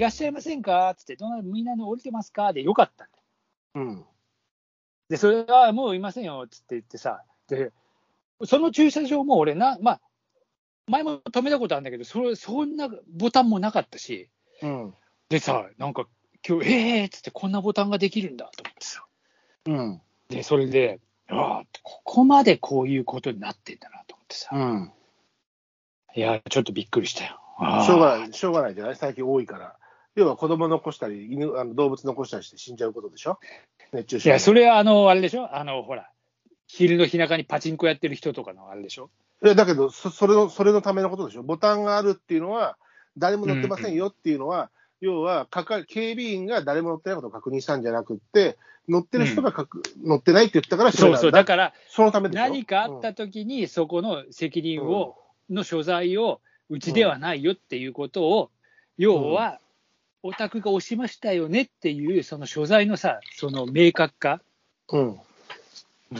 らっしゃいませんか？つって、どなみんなの降りてますか？でよかったんだよ。うん。で、それはもういませんよ、つって言ってさ、で、その駐車場も俺な、まあ、前も止めたことあるんだけど、それそんなボタンもなかったし、うん。でさ、なんか今日、えーっつってこんなボタンができるんだと思ってさ、うん。で、それで、ああ、ここまでこういうことになってんだなと思ってさ、うん。いや、ちょっとびっくりしたよ。しょうがない、しょうがないじゃない？最近多いから。要は子供残したり、犬、あの動物残したりして死んじゃうことでしょ？熱中症。いや、それはあの、あれでしょ？あの、ほら、昼の日中にパチンコやってる人とかのあれでしょ？いやだけどそ、それの、それのためのことでしょ？ボタンがあるっていうのは、誰も乗ってませんよっていうのは、要はかか、警備員が誰も乗ってないことを確認したんじゃなくって、乗ってる人がかく、乗ってないって言ったからそうそう、だ。からそのためでしょ？何かあった時に、そこの責任を、の所在を、うちではないよっていうことを、要は、お宅が押しましたよねっていう、その所在のさ、その明確化、うんうん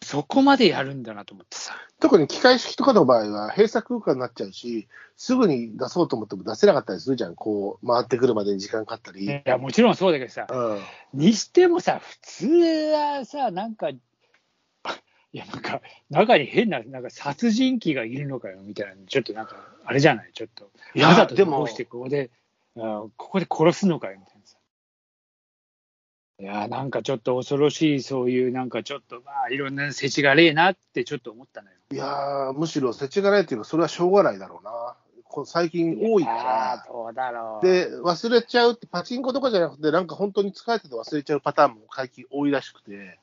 そこまでやるんだなと思ってさ。特に機械式とかの場合は、閉鎖空間になっちゃうし、すぐに出そうと思っても出せなかったりするじゃん、こう、回ってくるまでに時間かかったり。いや、もちろんそうだけどさ、うんにしてもさ、普通はさ、なんか、いや、なんか、中に変な、なんか殺人鬼がいるのかよみたいな、ちょっとなんか、あれじゃない、ちょっと。わざとでもどうしてここで、あここで殺すのかよみたいなさ。いや、なんかちょっと恐ろしい、そういう、なんかちょっと、まあ、いろんな世知がれえなってちょっと思ったのよ。いやー、むしろ世知がないっていうか、それはしょうがないだろうな。こ最近多いかあらあ、。どうだろう。で、忘れちゃうって、パチンコとかじゃなくて、なんか本当に疲れてて忘れちゃうパターンも最近多いらしくて、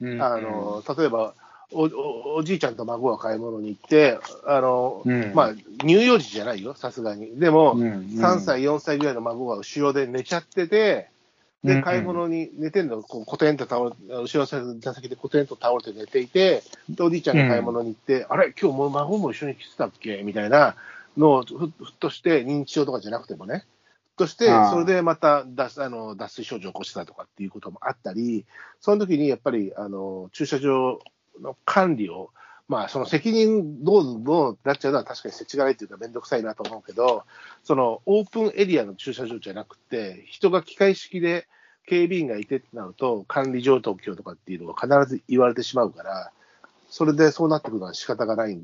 うん、あの例えばおお、おじいちゃんと孫が買い物に行って、あのうん。まあ、乳幼児じゃないよ、さすがに。でも、うん、3歳、4歳ぐらいの孫が後ろで寝ちゃってて、で、うん買い物に寝てんの、こう、コテンと倒れ、後ろの座席でコテンと倒れて寝ていて、で、おじいちゃんが買い物に行って、あれ、今日もう孫も一緒に来てたっけ？みたいなのをふ、ふっとして、認知症とかじゃなくてもね、ふっとしてそれでまた脱あの脱水症状を起こしたとかっていうこともあったり、その時にやっぱり、あの、駐車場の管理を、まあ、その責任どうどうなっちゃうのは確かに設置がないっていうか、めんどくさいなと思うけど、そのオープンエリアの駐車場じゃなくて、人が機械式で警備員がいてってなると、管理状況とかっていうのが必ず言われてしまうから、それでそうなってくるのは仕方がない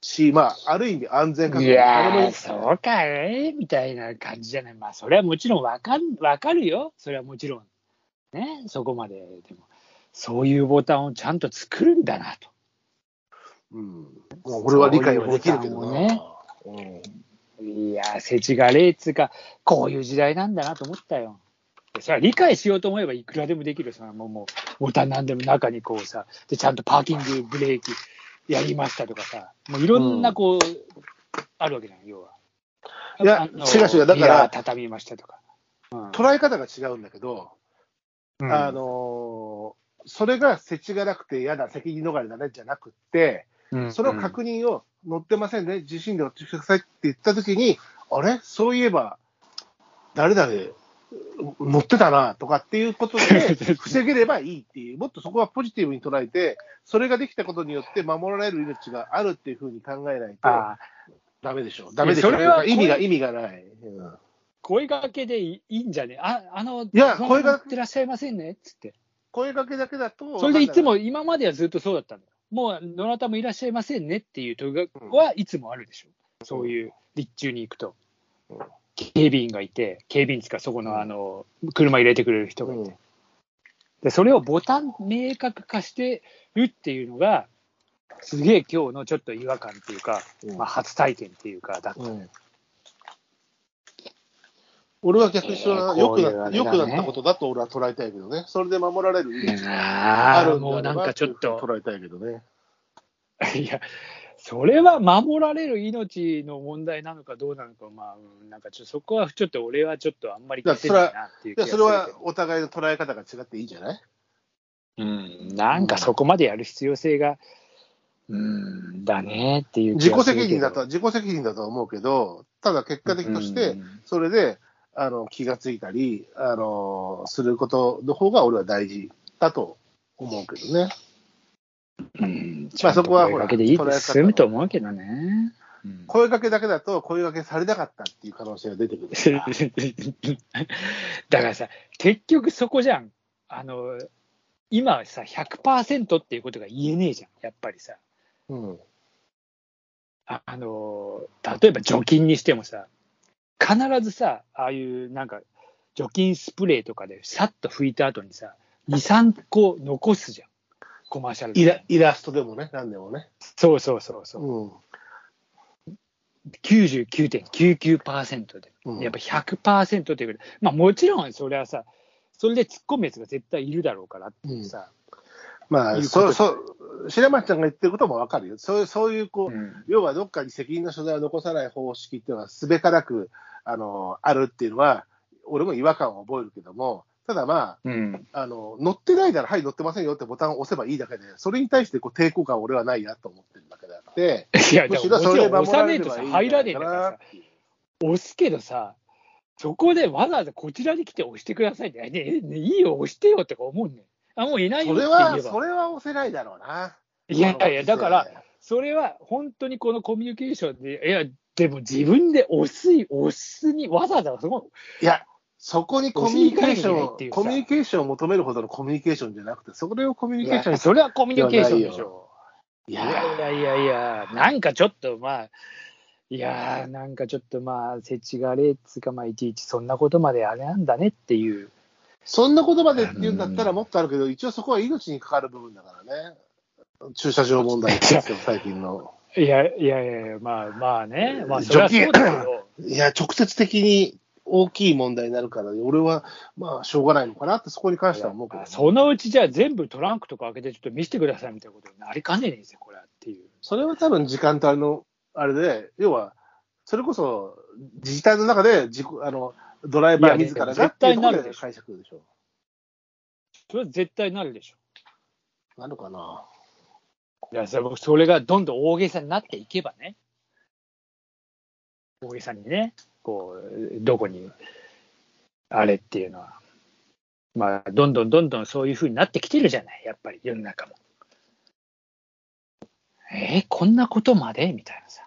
し、まあ、ある意味安全確保いやそうかいみたいな感じじゃない。まあ、それはもちろんわかるわかるよ。それはもちろん。ね、そこまで。でも、そういうボタンをちゃんと作るんだなと。うん、俺は理解はできるけどそういうな。ボいやー、世知がれえっつうか、こういう時代なんだなと思ったよ。でそれは理解しようと思えばいくらでもできる。そのもう、もうボタンなんでも中にこうさ、で、ちゃんとパーキングブレーキやりましたとかさ、もういろんなこう、あるわけじゃん、要は。いやあの違う違うだから畳みましたとか。うん捉え方が違うんだけど、うんあのーそれが設置がなくて嫌だ、責任逃れだねじゃなくって、うん。その確認を乗ってませんね、自身で乗ってくださいって言ったときに、あれ、そういえば、誰々乗ってたなとかっていうことで 防げればいいっていう、もっとそこはポジティブに捉えて、それができたことによって守られる命があるっていうふうに考えないとあーダメでしょ、ダメでしょ、それは意味が意味がない。うん。声掛けでいいんじゃねあ、あの、いや声が乗ってらっしゃいませんね？っつって。声かけだけだと、それでいつも、今まではずっとそうだったんだよ。もう、どなたもいらっしゃいませんねっていう問いはいつもあるでしょ。そういう立中に行くと。うん。警備員がいて、警備員つか、そこうん。のあの車入れてくれる人がいて、うん。で、それをボタン明確化してるっていうのが、すげえ今日のちょっと違和感っていうか、うん。まあ、初体験っていうか、だった。うん俺は逆にそれはえー良くな,、くなったことだと俺は捉えたいけどね、それで守られる命があるもうなんかちょっと、捉えたいけどね。いや、それは守られる命の問題なのかどうなのか、まあ、うんなんかちょっとそこはちょっと俺はちょっとあんまり勝てないなっていう気がするそれはお互いの捉え方が違っていいんじゃない？うん、なんかそこまでやる必要性が、うん、だねっていう気自己責任だと、自己責任だとは思うけど、ただ結果的として、うん。それであの気がついたりあのすることの方が俺は大事だと思うけどうね。ん、まあそこはほらちゃんと声かけでいいで済むと思うけどね。うん声かけだけだと声かけされなかったっていう可能性が出てくる。だからさ、結局そこじゃん。あの、今はさ、100%っていうことが言えねえじゃん、やっぱりさ。うん。ああの、例えば除菌にしてもさ、必ずさ、ああいうなんか、除菌スプレーとかでさっと拭いた後にさ、2、3個残すじゃん。コマーシャルでイライラストでもね、なんでもね。そうそうそうそう。うん。99.99%で、うんやっぱ100%ということで、まあもちろんそれはさ、それで突っ込むやつが絶対いるだろうからっていうさ、まあ、いうことそう、そう、白松ちゃんが言ってることもわかるよ。そういう、そういう、こう、うん要はどっかに責任の所在を残さない方式っていうのは、すべからく、あの、あるっていうのは、俺も違和感を覚えるけども、ただまうん、あ、あの、乗ってないなら、はい、乗ってませんよってボタンを押せばいいだけで、それに対してこう抵抗感は俺はないなと思ってるだけであって、いや、むしろそれらないかなっていう。押すけどさ、そこでわざわざこちらに来て押してくださいって、ねねいいよ、押してよってか思うねあ、もういないよってそれは、言えば。それは押せないだろうな。いやいやだから、それは本当にこのコミュニケーションで、いや、でも自分で押す、押すに、わざわざそこ、いや、そこにコミュニケーション、押しに行かなきゃいけないっていうさコミュニケーションを求めるほどのコミュニケーションじゃなくて、それをコミュニケーションにそれはコミュニケーションでしょ。いいやいやいやいや、なんかちょっとまあ、いやー、なんかちょっとまあ、せちがれっつうか、まあ、いちいちそんなことまであれなんだねっていう。そんな言葉でって言うんだったらもっとあるけど、一応そこは命にかかる部分だからね。駐車場問題ですよ、最近の。いやいやいやまあまあね、まあそれはそうだけど、いや、直接的に大きい問題になるから、俺はまあ、しょうがないのかなって、そこに関しては思うけど、そのうちじゃあ全部トランクとか開けてちょっと見せてくださいみたいなことになりかねねえんですよ、これはっていう。それは多分時間帯のあれで、要は、それこそ自治体の中であのドライバー自らが絶対なるでしょで解釈でしょ。それは絶対なるでしょ。なるかな。いやそれそれがどんどん大げさになっていけばね、大げさにね、こう、どこに、あれっていうのは、まあ、どんどんどんどんそういうふうになってきてるじゃない、やっぱり世の中も。えーこんなことまで？みたいなさ。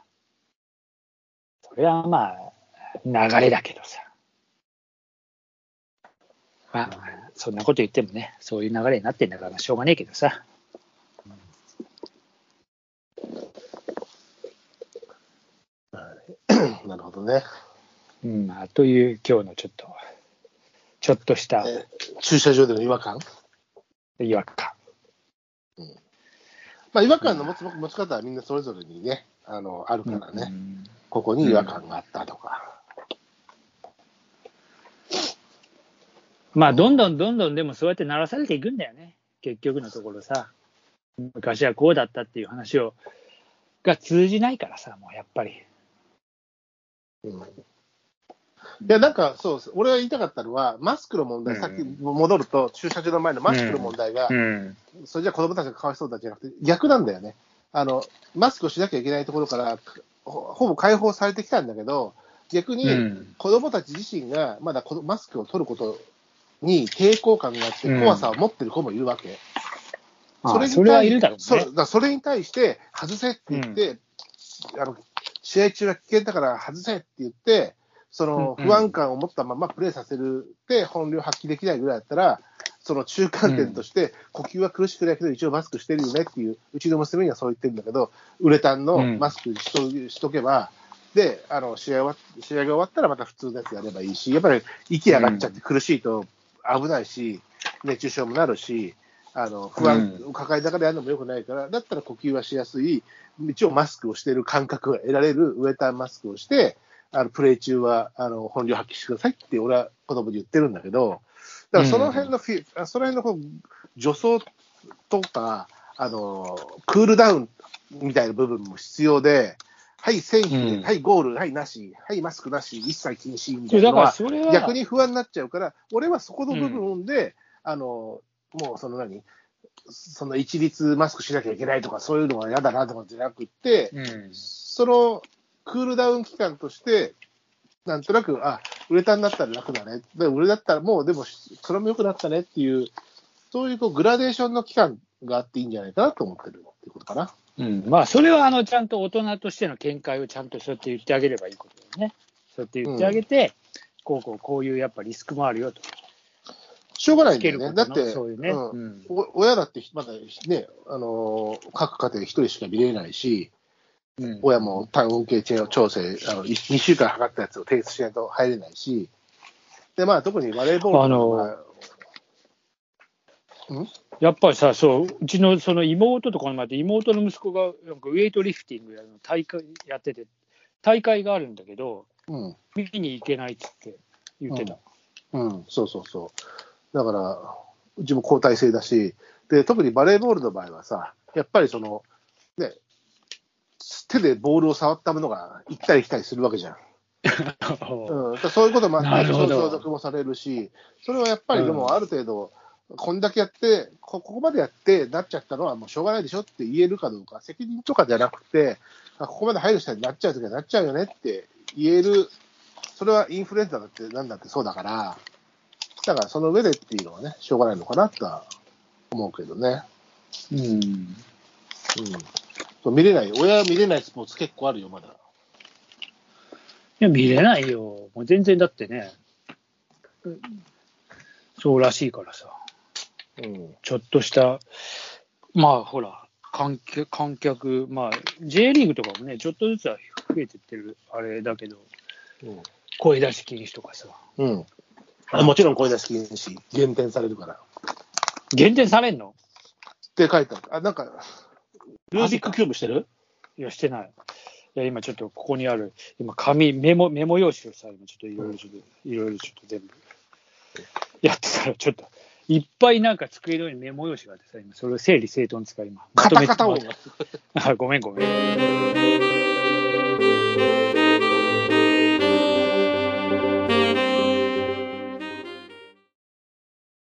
それはまあ、流れだけどさ。まあ、そんなこと言ってもね、そういう流れになってんだから、しょうがねえけどさ。なるほどね。うん、まあ、という今日のちょっと、ちょっとしたえ駐車場での違和感？違和感。まあ、違和感の持つ持ち方はみんなそれぞれにね、あの、あるからね、うんここに違和感があったとか。まあ、どんどんどんどんでもそうやって鳴らされていくんだよね。結局のところさ。昔はこうだったっていう話を、が通じないからさ、もうやっぱり。うんいや、なんか、そうです。俺が言いたかったのは、マスクの問題、うんさっき戻ると、駐車場の前のマスクの問題が、ん。それじゃ子供たちがかわいそうだじゃなくて、逆なんだよね。あの、マスクをしなきゃいけないところから、ほほぼ解放されてきたんだけど、逆にうん子供たち自身がまだこのマスクを取ることに抵抗感があって、うん。怖さを持ってる子もいるわけ。それにそれはいるだろうね。そうだ。それに対して、外せって言って、あの、試合中は危険だから外せって言って、そのうん不安感を持ったままプレーさせるって本領発揮できないぐらいだったら、その中間点として、呼吸は苦しくないけど、一応マスクしてるよねっていう、うちの娘にはそう言ってるんだけど、ウレタンのマスクにしと,、しとけば、で、あの試合は試合が終わったらまた普通のやつやればいいし、やっぱり息上がっちゃって苦しいと危ないし、熱中症もなるし、あの不安を抱えながらやるのもよくないから、だったら呼吸はしやすい、一応マスクをしている感覚が得られるウエタンマスクをして、あのプレー中はあの本領発揮してくださいって、俺は子供に言ってるんだけど、だからその辺のフィ、その辺のこう助走とか、あのクールダウンみたいな部分も必要で、はい、選手、うん。はい、ゴール、はい、なし、はい、マスクなし、一切禁止みたいうな逆に不安になっちゃうから、俺はそこの部分で、あのもうその何、その一律マスクしなきゃいけないとか、そういうのは嫌だなとかじゃなくって、うん、そのクールダウン期間として、なんとなく、あウレタンになったら楽だね、でウレだったらもう、でも、それも良くなったねっていう、そういうこうグラデーションの期間があっていいんじゃないかなと思ってるっていうことかな。うん、まあ、それはあのちゃんと大人としての見解をちゃんとそうやって言ってあげればいいことだよね。そうやって言ってあげて、こうこうこういうやっぱリスクもあるよと。しょうがないんだよね。だって、そういうね。うん親だってまだね、あのー各家庭一人しか見れないし、うん親も体温計調整、あの2週間測ったやつを提出しないと入れないし、でまあ、特にバレーボールとかはやっぱりさ、そう、うちのその妹とこの前で、妹の息子がなんかウェイトリフティングやるの大会やってて、大会があるんだけど、うん見に行けないっつって言ってた。うん、そうそうそう。だから、うちも交代制だし、で、特にバレーボールの場合はさ、やっぱりその、ね、手でボールを触ったものが行ったり来たりするわけじゃん。うん、そういうこともあって、もされるし、それはやっぱりでもある程度、こんだけやってこ、ここまでやってなっちゃったのはもうしょうがないでしょって言えるかどうか、責任とかじゃなくて、あここまで配慮したらなっちゃうときはなっちゃうよねって言える、それはインフルエンザだってなんだってそうだから、だからその上でっていうのはね、しょうがないのかなとは思うけどね。うん。うん、そう見れない、親は見れないスポーツ結構あるよ、まだ。いや、見れないよ。もう全然だってね、うんそうらしいからさ、うんちょっとした、まあほら、観客、観客まあ、J リーグとかもね、ちょっとずつは増えてってるあれだけど、声出し禁止とかさ、うんあもちろん声出し禁止、減点されるから。減点されんの？って書いてある。あ、なんか、ルービックキューブしてる？いや、してない。いや、今ちょっとここにある、今紙、メモ、メモ用紙をさ、今ちょっといろいろちょっと、いろいろちょっと全部、やってたら、ちょっと、いっぱいなんか机の上にメモ用紙があってさ、今、それを整理整頓使い、今。カタカタ音まとめてあごめんごめん。